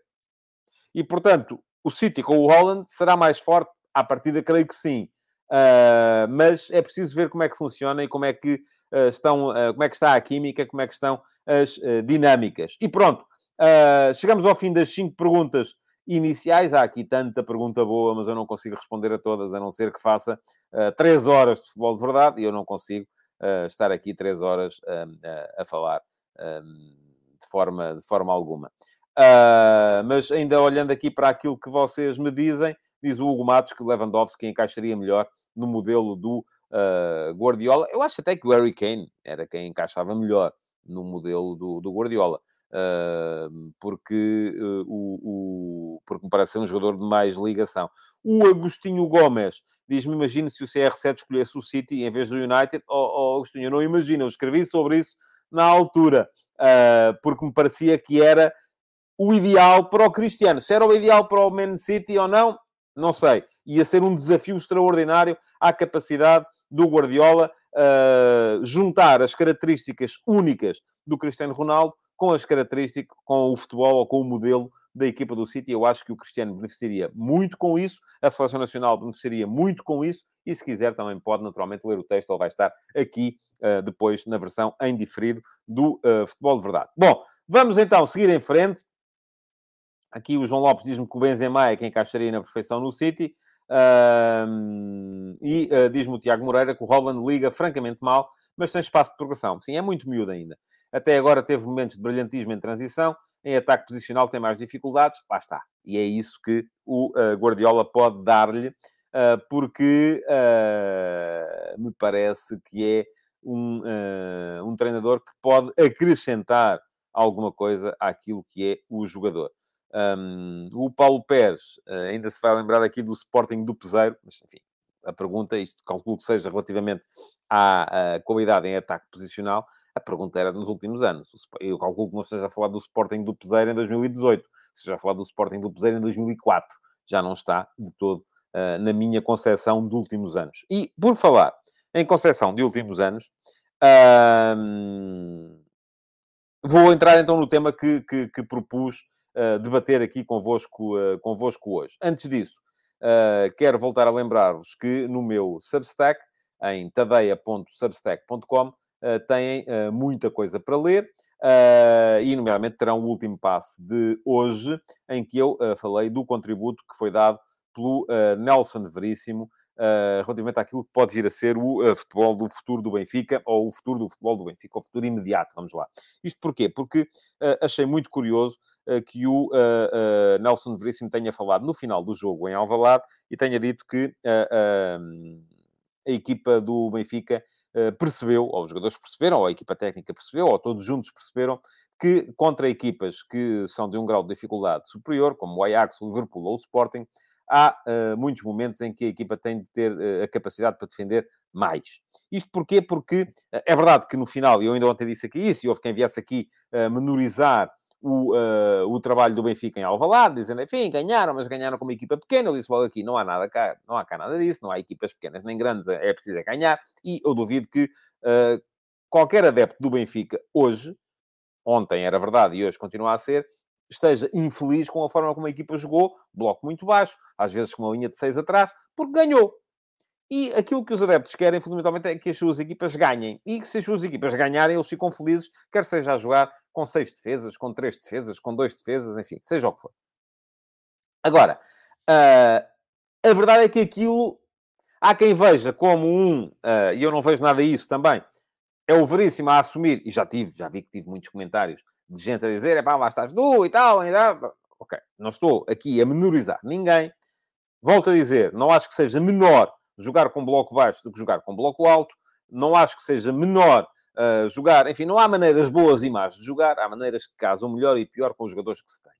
E, portanto, o City com o Holland será mais forte? À partida, creio que sim. Uh, mas é preciso ver como é que funciona e como é que uh, estão, uh, como é que está a química, como é que estão as dinâmicas. E pronto, chegamos ao fim das cinco perguntas iniciais. Há aqui tanta pergunta boa, mas eu não consigo responder a todas, a não ser que faça três horas de futebol de verdade, e eu não consigo uh, estar aqui três horas uh, a falar de, forma, de forma alguma. Uh, mas ainda olhando aqui para aquilo que vocês me dizem, diz o Hugo Matos que Lewandowski encaixaria melhor no modelo do uh, Guardiola. Eu acho até que o Harry Kane era quem encaixava melhor no modelo do, do Guardiola. Porque, o, o, porque me parece ser um jogador de mais ligação. O Agostinho Gomes diz-me, imagino se o CR7 escolhesse o City em vez do United. Oh, oh Agostinho, não imagino. Eu escrevi sobre isso na altura, uh, porque me parecia que era o ideal para o Cristiano. Se era o ideal para o Man City ou não, não sei. Ia ser um desafio extraordinário à capacidade do Guardiola uh, juntar as características únicas do Cristiano Ronaldo com as características, com o futebol ou com o modelo da equipa do City. Eu acho que o Cristiano beneficiaria muito com isso, a Seleção Nacional beneficiaria muito com isso, e se quiser também pode naturalmente ler o texto, ele vai estar aqui uh, depois na versão em diferido do uh, Futebol de Verdade. Bom, vamos então seguir em frente. Aqui o João Lopes diz-me que o Benzema é quem encaixaria na perfeição no City. Uh, e uh, diz-me o Tiago Moreira que o Holland liga francamente mal, mas sem espaço de progressão. Sim, é muito miúdo ainda. Até agora teve momentos de brilhantismo em transição, em ataque posicional tem mais dificuldades, lá está. E é isso que o uh, Guardiola pode dar-lhe, uh, porque uh, me parece que é um, um treinador que pode acrescentar alguma coisa àquilo que é o jogador. Um, o Paulo Pérez ainda se vai lembrar aqui do Sporting do Peseiro, mas enfim, a pergunta, isto calculo que seja relativamente à, à qualidade em ataque posicional, a pergunta era nos últimos anos. Eu calculo que não esteja a falar do Sporting do Peseiro em 2018, esteja a falar do Sporting do Peseiro em 2004. Já não está de todo uh, na minha concepção de últimos anos. E, por falar em concepção de últimos anos, uh, vou entrar então no tema que, que, que propus uh, debater aqui convosco, uh, convosco hoje. Antes disso, quero voltar a lembrar-vos que no meu Substack, em tadeia.substack.com, eh, têm eh, muita coisa para ler. Uh, e, nomeadamente, terão o último passo de hoje, em que eu uh, falei do contributo que foi dado pelo uh, Nelson Veríssimo relativamente àquilo que pode vir a ser o futebol do futuro do Benfica, ou o futuro do futebol do Benfica, o futuro imediato, vamos lá. Isto porquê? Porque achei muito curioso que o Nelson Veríssimo tenha falado no final do jogo em Alvalade e tenha dito que a equipa do Benfica eh, percebeu, ou os jogadores perceberam, ou a equipa técnica percebeu, ou todos juntos perceberam, que contra equipas que são de um grau de dificuldade superior, como o Ajax, o Liverpool ou o Sporting, há uh, muitos momentos em que a equipa tem de ter uh, a capacidade para defender mais. Isto porquê? Porque uh, é verdade que no final, e eu ainda ontem disse aqui isso, e houve quem viesse aqui menorizar o, o trabalho do Benfica em Alvalade, dizendo, enfim, ganharam, mas ganharam com uma equipa pequena. Eu disse logo aqui, não há nada cá, não há cá nada disso, não há equipas pequenas nem grandes, é preciso é ganhar. E eu duvido que qualquer adepto do Benfica hoje, ontem era verdade e hoje continua a ser, esteja infeliz com a forma como a equipa jogou, bloco muito baixo, às vezes com uma linha de seis atrás, porque ganhou. E aquilo que os adeptos querem, fundamentalmente, é que as suas equipas ganhem. E que se as suas equipas ganharem, eles ficam felizes, quer seja a jogar com seis defesas, com três defesas, com dois defesas, enfim, seja o que for. Agora, uh, a verdade é que aquilo há quem veja como um, uh, e eu não vejo nada disso também, é o Veríssimo a assumir, e já tive, já vi que tive muitos comentários de gente a dizer, é pá, lá estás tu e tal, tal. Ok, não estou aqui a menorizar ninguém, volto a dizer, não acho que seja menor jogar com bloco baixo do que jogar com bloco alto. Não acho que seja menor uh, jogar. Enfim, não há maneiras boas e más de jogar. Há maneiras que casam melhor e pior com os jogadores que se têm.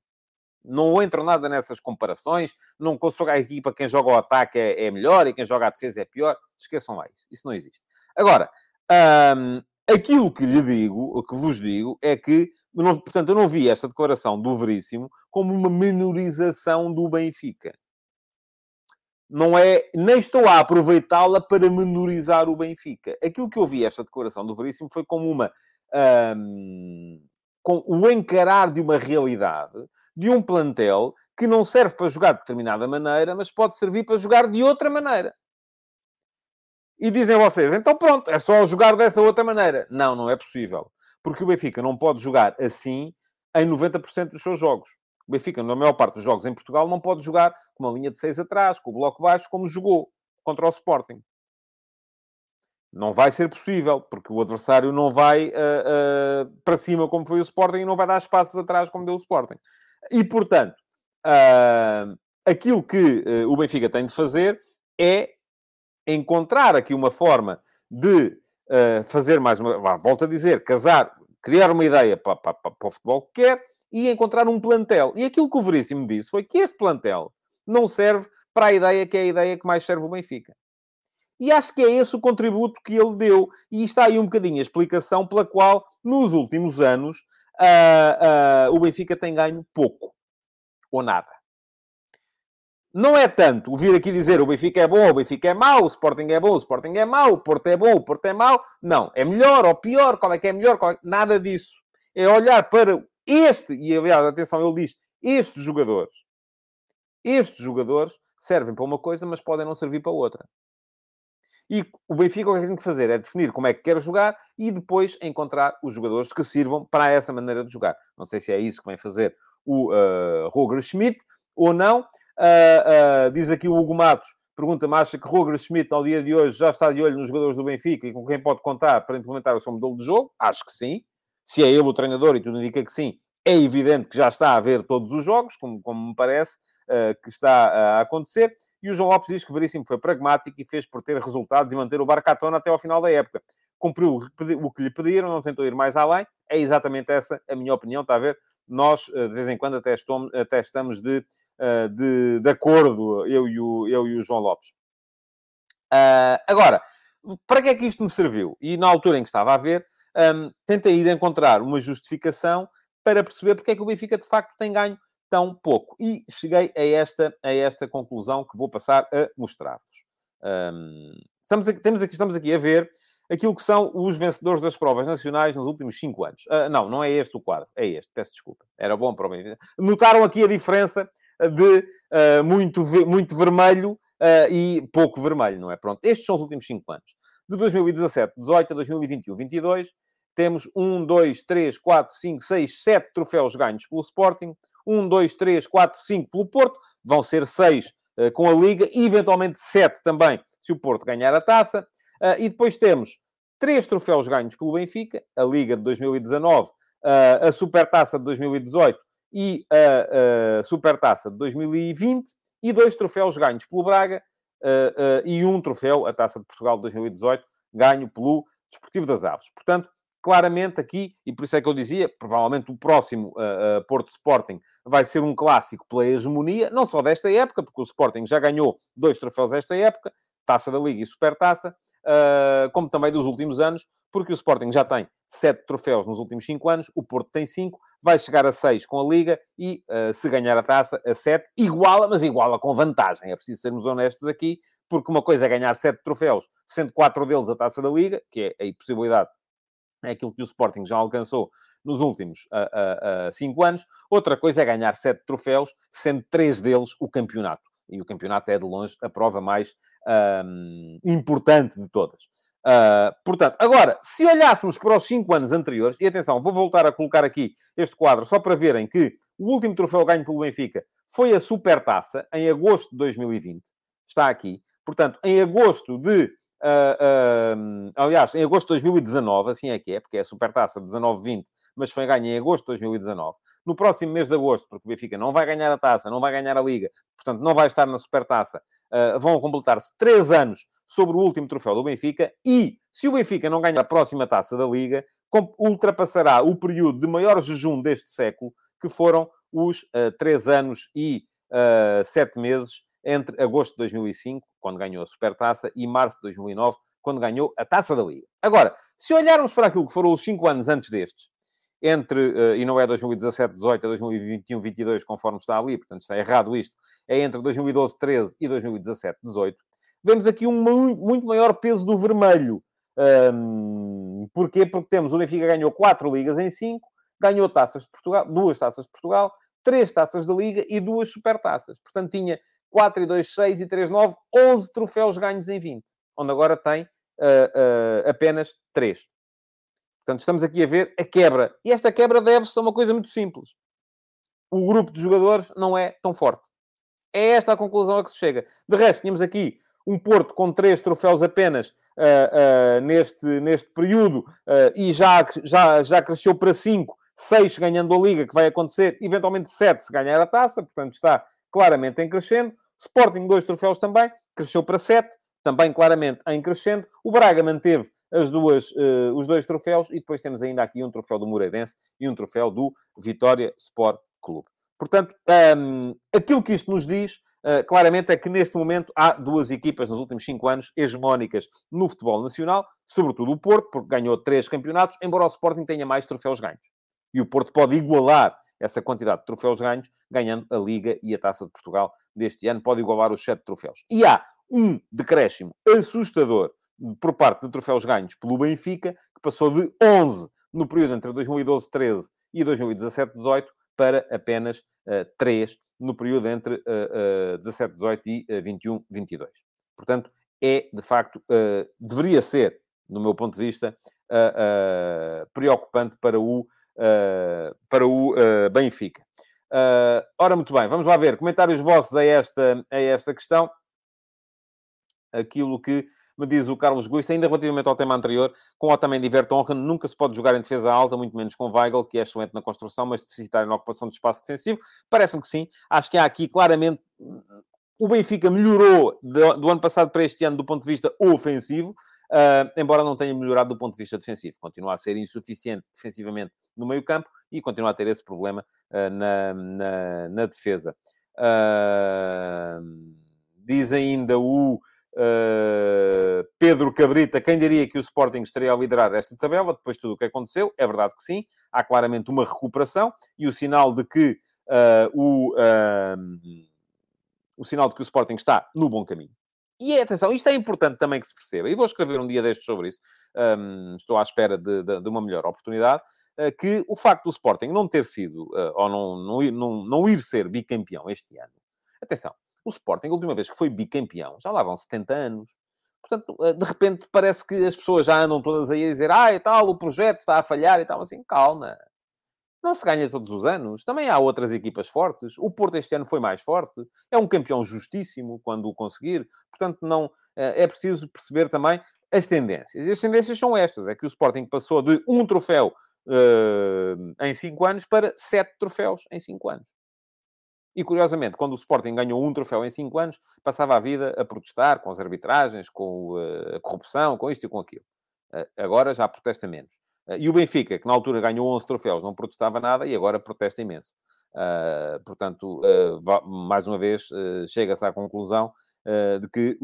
Não entro nada nessas comparações. Não consigo a equipa quem joga o ataque é, é, melhor e quem joga a defesa é pior. Esqueçam lá isso. Isso não existe. Agora, um, aquilo que lhe digo, o que vos digo, é que, portanto, eu não vi esta declaração do Veríssimo como uma menorização do Benfica. Não é, nem estou a aproveitá-la para menorizar o Benfica. Aquilo que eu vi esta declaração do Veríssimo foi como uma, um, com o encarar de uma realidade de um plantel que não serve para jogar de determinada maneira, mas pode servir para jogar de outra maneira. E dizem vocês, então pronto, é só jogar dessa outra maneira. Não, não é possível. Porque o Benfica não pode jogar assim em 90% dos seus jogos. O Benfica, na maior parte dos jogos em Portugal, não pode jogar com uma linha de 6 atrás, com o bloco baixo, como jogou contra o Sporting. Não vai ser possível, porque o adversário não vai uh, uh, para cima como foi o Sporting e não vai dar espaços atrás como deu o Sporting. E, portanto, uh, aquilo que o Benfica tem de fazer é encontrar aqui uma forma de fazer mais uma... volto a dizer, casar, criar uma ideia para, para, para, para o futebol que quer e encontrar um plantel. E aquilo que o Veríssimo disse foi que este plantel não serve para a ideia que é a ideia que mais serve o Benfica. E acho que é esse o contributo que ele deu. E está aí um bocadinho a explicação pela qual, nos últimos anos, uh, uh, o Benfica tem ganho pouco. Ou nada. Não é tanto o vir aqui dizer o Benfica é bom, o Benfica é mau, o Sporting é bom, o Sporting é mau, o Porto é bom, o Porto é mau. Não. É melhor ou pior, qual é que é melhor, é... nada disso. É olhar para este, e aliás, atenção, ele diz, estes jogadores. Estes jogadores servem para uma coisa, mas podem não servir para outra. E o Benfica o que tem que fazer é definir como é que quer jogar e depois encontrar os jogadores que sirvam para essa maneira de jogar. Não sei se é isso que vem fazer o uh, Roger Schmidt ou não. Uh, uh, diz aqui o Hugo Matos, pergunta-me, acha que Roger Schmidt, ao dia de hoje, já está de olho nos jogadores do Benfica e com quem pode contar para implementar o seu modelo de jogo? Acho que sim. Se é ele o treinador e tudo indica que sim, é evidente que já está a ver todos os jogos, como, como me parece uh, que está a acontecer. E o João Lopes diz que Veríssimo foi pragmático e fez por ter resultados e manter o Barcatona até ao final da época. Cumpriu o que lhe pediram, não tentou ir mais além. É exatamente essa a minha opinião, está a ver? Nós, de vez em quando, até, estamos, de, de, de, acordo, eu e o, eu e o João Lopes. agora, para que é que isto me serviu? E na altura em que estava a ver, um, tentei ir encontrar uma justificação para perceber porque é que o Benfica de facto tem ganho tão pouco. E cheguei a esta, a esta conclusão que vou passar a mostrar-vos. Um, estamos aqui, temos aqui, estamos aqui a ver aquilo que são os vencedores das provas nacionais nos últimos cinco anos. Uh, não, não é este o quadro, é este, peço desculpa. Era bom para o Benfica. Notaram aqui a diferença de uh, muito, muito vermelho uh, e pouco vermelho, não é? Pronto, estes são os últimos cinco anos. De 2017, 18 a 2021, 22, temos 1, 2, 3, 4, 5, 6, 7 troféus ganhos pelo Sporting, 1, 2, 3, 4, 5 pelo Porto, vão ser 6 uh, eh, com a Liga, e eventualmente 7 também, se o Porto ganhar a taça. E depois temos 3 troféus ganhos pelo Benfica, a Liga de 2019, uh, a Supertaça de 2018 e a, a Supertaça de 2020, e dois troféus ganhos pelo Braga, e um troféu, a Taça de Portugal de 2018, ganho pelo Desportivo das Aves. Portanto, claramente aqui, e por isso é que eu dizia, provavelmente o próximo uh, uh, Porto Sporting vai ser um clássico pela hegemonia, não só desta época, porque o Sporting já ganhou dois troféus desta época, Taça da Liga e Supertaça, uh, como também dos últimos anos, porque o Sporting já tem sete troféus nos últimos cinco anos, o Porto tem cinco, vai chegar a seis com a Liga e, uh, se ganhar a taça, a sete, iguala, mas iguala com vantagem. É preciso sermos honestos aqui, porque uma coisa é ganhar sete troféus, sendo quatro deles a taça da Liga, que é a possibilidade é aquilo que o Sporting já alcançou nos últimos uh, uh, cinco anos. Outra coisa é ganhar sete troféus, sendo três deles o campeonato. E o campeonato é, de longe, a prova mais importante de todas. portanto, agora, se olhássemos para os cinco anos anteriores, e atenção, vou voltar a colocar aqui este quadro só para verem que o último troféu ganho pelo Benfica foi a Supertaça, em agosto de 2020. Está aqui. Portanto, em agosto de Uh, uh, aliás, em agosto de 2019, assim é que é, porque é a Supertaça 19-20, mas foi ganha em agosto de 2019. No próximo mês de agosto, porque o Benfica não vai ganhar a taça, não vai ganhar a Liga, portanto não vai estar na Supertaça, uh, vão completar-se três anos sobre o último troféu do Benfica e, se o Benfica não ganhar a próxima taça da Liga, ultrapassará o período de maior jejum deste século, que foram os uh, três anos e uh, sete meses entre agosto de 2005, quando ganhou a Supertaça, e março de 2009, quando ganhou a Taça da Liga. Agora, se olharmos para aquilo que foram os cinco anos antes destes, entre, uh, e não é 2017, 18 a 2021, 22, conforme está ali, portanto está errado isto, é entre 2012, 13 e 2017, 18, vemos aqui um muito maior peso do vermelho. Um, porquê? Porque temos o Benfica ganhou quatro ligas em cinco, ganhou taças de Portugal, duas taças de Portugal, três taças da Liga e duas supertaças. Portanto, tinha 4 e 2, 6 e 3, 9, 11 troféus ganhos em 20, onde agora tem uh, uh, apenas 3. Portanto, estamos aqui a ver a quebra. E esta quebra deve-se a uma coisa muito simples. O grupo de jogadores não é tão forte. É esta a conclusão a que se chega. De resto, tínhamos aqui um Porto com três troféus apenas uh, uh, neste, neste período uh, e já, já, já cresceu para cinco, seis ganhando a Liga, que vai acontecer, eventualmente sete se ganhar a taça, portanto está claramente em crescendo. Sporting, dois troféus também, cresceu para sete, também claramente em crescendo. O Braga manteve as duas, uh, os dois troféus e depois temos ainda aqui um troféu do Moreirense e um troféu do Vitória Sport Clube. Portanto, um, ehm, aquilo que isto nos diz uh, claramente é que neste momento há duas equipas nos últimos cinco anos hegemónicas no futebol nacional, sobretudo o Porto, porque ganhou três campeonatos, embora o Sporting tenha mais troféus ganhos. E o Porto pode igualar essa quantidade de troféus ganhos, ganhando a Liga e a Taça de Portugal deste ano, pode igualar os sete troféus. E há um decréscimo assustador por parte de troféus ganhos pelo Benfica, que passou de 11 no período entre 2012-13 e 2017-18 para apenas uh, 3 no período entre uh, uh, 17-18 e 21-22. Eh, Portanto, é, de facto, uh, deveria ser, no meu ponto de vista, uh, preocupante para o, para o Benfica. ora, muito bem, vamos lá ver. Comentários vossos a esta, a esta questão. Aquilo que me diz o Carlos Guiça, ainda relativamente ao tema anterior, com Otamendi e Vertonghen, nunca se pode jogar em defesa alta, muito menos com Weigl, que é excelente na construção, mas deficitário na ocupação de espaço defensivo. Parece-me que sim. Acho que há aqui claramente... O Benfica melhorou do, ano passado para este ano do ponto de vista ofensivo, uh, embora não tenha melhorado do ponto de vista defensivo. Continua a ser insuficiente defensivamente no meio campo e continua a ter esse problema uh, na, na, na, defesa. Uh, diz ainda o Uh, Pedro Cabrita, quem diria que o Sporting estaria a liderar esta tabela, depois de tudo o que aconteceu? É verdade que sim, há claramente uma recuperação e o sinal de que uh, o, uh, o sinal de que o Sporting está no bom caminho. E atenção, isto é importante também que se perceba, e vou escrever um dia destes sobre isso, um, estou à espera de, de, de uma melhor oportunidade, que o facto do Sporting não ter sido, ou não, não, não, não ir ser bicampeão este ano, atenção, o Sporting, a última vez que foi bicampeão, já lá vão 70 anos. Portanto, eh, de repente parece que as pessoas já andam todas aí a dizer ah, e tal, o projeto está a falhar e tal. Assim, calma. Não se ganha todos os anos. Também há outras equipas fortes. O Porto este ano foi mais forte. É um campeão justíssimo quando o conseguir. Portanto, não eh, é preciso perceber também as tendências. E as tendências são estas. É que o Sporting passou de um troféu uh, em cinco anos para sete troféus em cinco anos. E, curiosamente, quando o Sporting ganhou um troféu em cinco anos, passava a vida a protestar com as arbitragens, com uh, a corrupção, com isto e com aquilo. Uh, agora já protesta menos. Uh, e o Benfica, que na altura ganhou 11 troféus, não protestava nada e agora protesta imenso. portanto, mais uma vez, chega-se à conclusão de que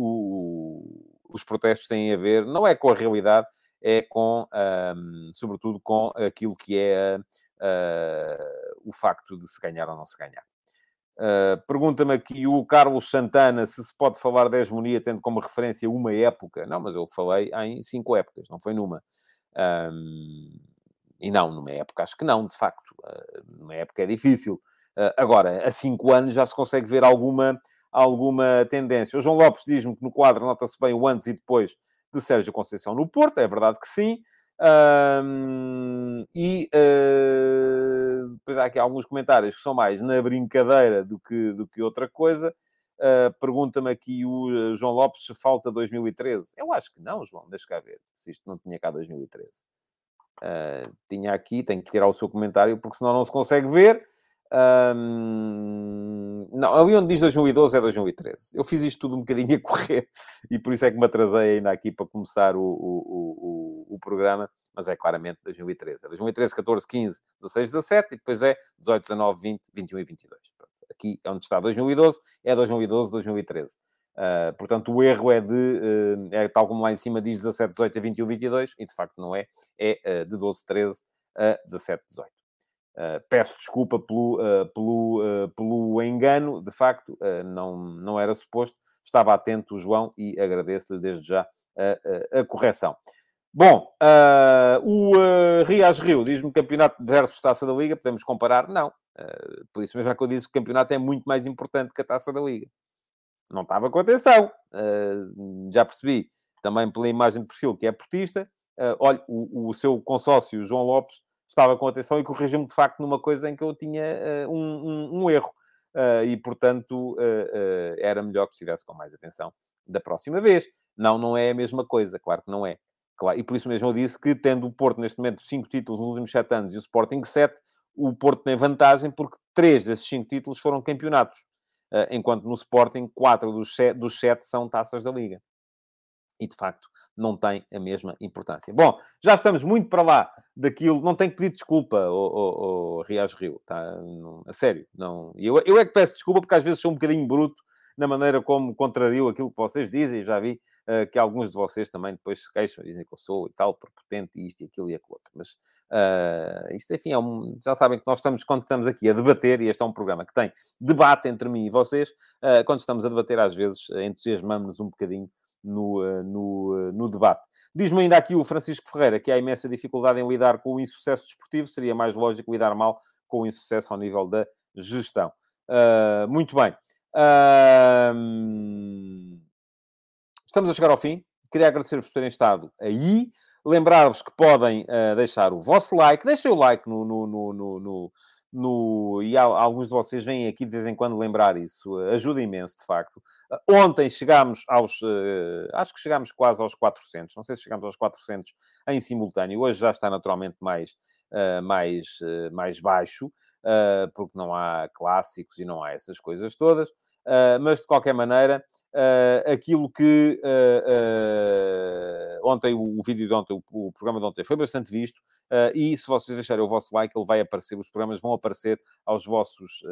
os protestos têm a ver, não é com a realidade, é com, um, sobretudo, com aquilo que é o facto de se ganhar ou não se ganhar. Uh, Pergunta-me aqui o Carlos Santana se se pode falar de hegemonia tendo como referência uma época. Não, mas eu falei em cinco épocas, não foi numa. Um, e não, numa época acho que não, de facto. Uh, numa época é difícil. Uh, agora, há cinco anos já se consegue ver alguma, alguma tendência. O João Lopes diz-me que no quadro nota-se bem o antes e depois de Sérgio Conceição no Porto. É verdade que sim. Um, e há aqui alguns comentários que são mais na brincadeira do que, do que outra coisa. Uh, Pergunta-me aqui o João Lopes se falta 2013. Eu acho que não, João, deixa cá ver. Se isto não tinha cá 2013. Uh, tinha aqui, tenho que tirar o seu comentário, porque senão não se consegue ver. Um, não, ali onde diz 2012 é 2013. Eu fiz isto tudo um bocadinho a correr [LAUGHS] e por isso é que me atrasei ainda aqui para começar o, o, o, o programa, mas é claramente 2013. É 2013, 14, 15, 16, 17 e depois é 18, 19, 20, 21 e 22. Aqui é onde está 2012, é 2012, 2013. Uh, portanto, o erro é de, uh, é tal como lá em cima diz 17, 18 a 21, 22, e de facto não é, é uh, de 12, 13 a 17, 18. Uh, peço desculpa pelo, pelo, pelo engano, de facto, não, não era suposto. Estava atento o João e agradeço-lhe desde já a, a, a correção. Bom, o Rias Rio diz-me campeonato versus Taça da Liga, podemos comparar? Não. por isso mesmo é que eu disse que o campeonato é muito mais importante que a Taça da Liga. Não estava com atenção. já percebi, também pela imagem de perfil, que é portista. olha, o, o seu consórcio, João Lopes, estava com atenção e corrigiu-me de facto numa coisa em que eu tinha uh, um, um, um, erro. Uh, e, portanto, uh, era melhor que estivesse com mais atenção da próxima vez. Não, não é a mesma coisa, claro que não é. Claro, e por isso mesmo eu disse que, tendo o Porto neste momento cinco títulos nos últimos sete anos e o Sporting sete, o Porto tem vantagem porque três desses cinco títulos foram campeonatos. enquanto no Sporting, quatro dos sete, dos sete são taças da Liga e de facto não tem a mesma importância. Bom, já estamos muito para lá daquilo, não tenho que pedir desculpa, o, o, Rias Rio, tá? Não, a sério, não. Eu, eu é que peço desculpa porque às vezes sou um bocadinho bruto na maneira como contrario aquilo que vocês dizem, já vi que alguns de vocês também depois se queixam, dizem que eu sou e tal, prepotente, isto e aquilo e aquilo outro. Mas uh, isto, enfim, é um, já sabem que nós estamos, quando estamos aqui a debater, e este é um programa que tem debate entre mim e vocês, uh, quando estamos a debater, às vezes entusiasmamos-nos um bocadinho no, eh, no, eh, no debate. Diz-me ainda aqui o Francisco Ferreira que há imensa dificuldade em lidar com o insucesso desportivo, seria mais lógico lidar mal com o insucesso ao nível da gestão. Muito bem. Uh, estamos a chegar ao fim. Queria agradecer-vos por terem estado aí. Lembrar-vos que podem uh, deixar o vosso like. Deixem o like no, no, no, no no, e há, alguns de vocês vêm aqui de vez em quando lembrar isso, ajuda imenso, de facto. Ontem chegámos aos, uh, acho que chegámos quase aos 400, não sei se chegámos aos 400 em simultâneo, hoje já está naturalmente mais, uh, mais, uh, mais baixo, porque não há clássicos e não há essas coisas todas. Uh, mas de qualquer maneira, uh, aquilo que uh, ontem, o, vídeo de ontem, o, programa de ontem foi bastante visto, e se vocês deixarem o vosso like, ele vai aparecer, os programas vão aparecer aos vossos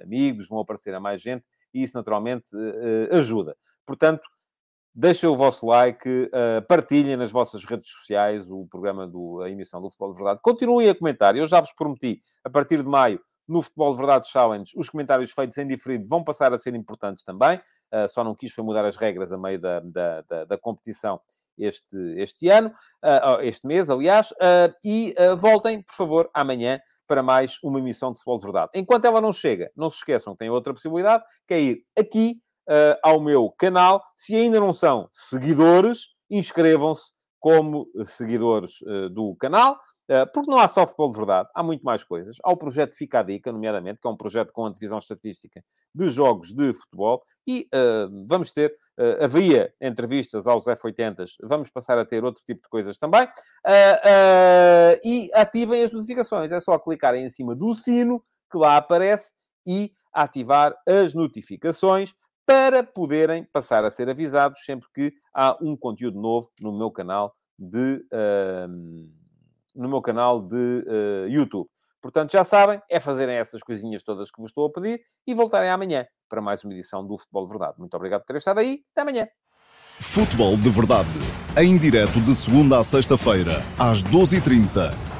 amigos, vão aparecer a mais gente, e isso naturalmente ajuda. Portanto, deixem o vosso like, partilhem nas vossas redes sociais o programa, do, a emissão do Futebol de Verdade. Continuem a comentar. Eu já vos prometi, a partir de maio, no Futebol de Verdade Challenge, os comentários feitos em diferido vão passar a ser importantes também. Uh, só não quis foi mudar as regras a meio da, da, da, da competição este, este ano, uh, este mês, aliás. Uh, e voltem, por favor, amanhã para mais uma emissão de Futebol de Verdade. Enquanto ela não chega, não se esqueçam que tem outra possibilidade, que é ir aqui ao meu canal. Se ainda não são seguidores, inscrevam-se como seguidores do canal. Eh, porque não há só futebol de verdade, há muito mais coisas. Há o projeto Fica a Dica, nomeadamente, que é um projeto com a divisão estatística de jogos de futebol, e uh, vamos ter, uh, havia entrevistas aos F80s, vamos passar a ter outro tipo de coisas também, uh, e ativem as notificações. É só clicarem em cima do sino que lá aparece e ativar as notificações para poderem passar a ser avisados sempre que há um conteúdo novo no meu canal de no meu canal de uh, YouTube. Portanto, já sabem, é fazerem essas coisinhas todas que vos estou a pedir e voltarem amanhã para mais uma edição do Futebol de Verdade. Muito obrigado por terem estado aí. Até amanhã. Futebol de Verdade. Em direto de segunda a sexta-feira, às 12h30